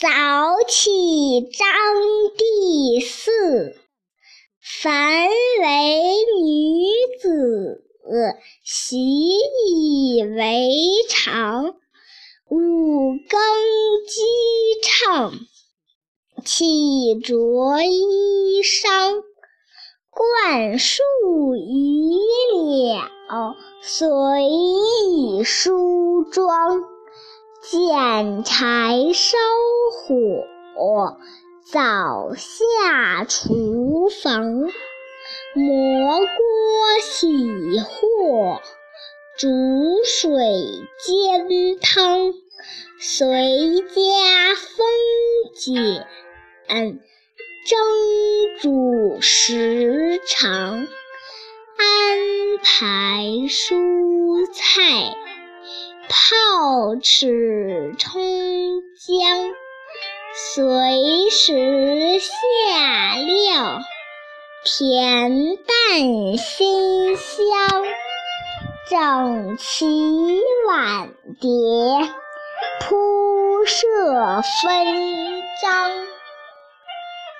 早起张第四。凡为女子，习以为常。五更鸡唱，起着衣裳。灌树已了，随意梳妆。捡柴烧火，早下厨房。磨锅洗货，煮水煎汤。随家分拣，蒸煮时长。安排蔬菜。泡尺葱姜，随时下料，恬淡馨香。整齐碗碟，铺设分张。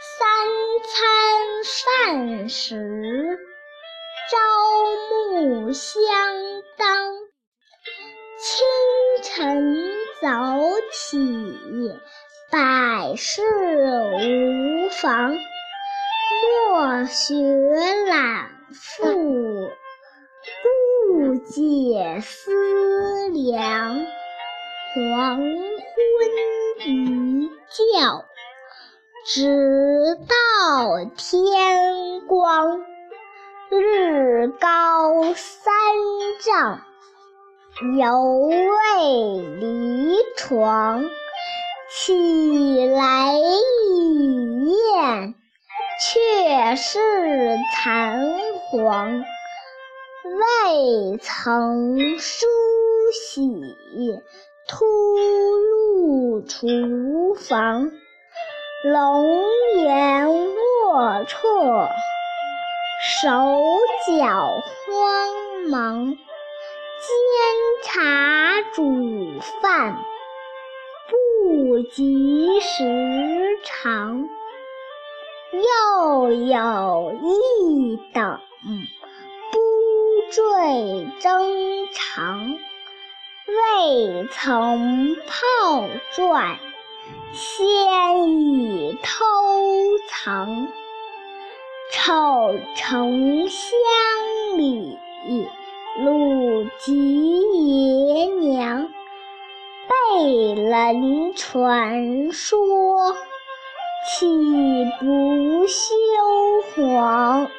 三餐饭食，朝暮相当。晨早起，百事无妨。莫学懒妇，不解思量。黄昏一觉，直到天光。日高三丈。犹未离床，起来已晏，却是残黄。未曾梳洗，突入厨房，龙颜龌龊，手脚慌忙。煎茶煮饭，不及时长；又有一等，不坠征长。未曾泡转，先已偷藏。丑丞相里。鲁吉爷娘被人传说岂不羞黄。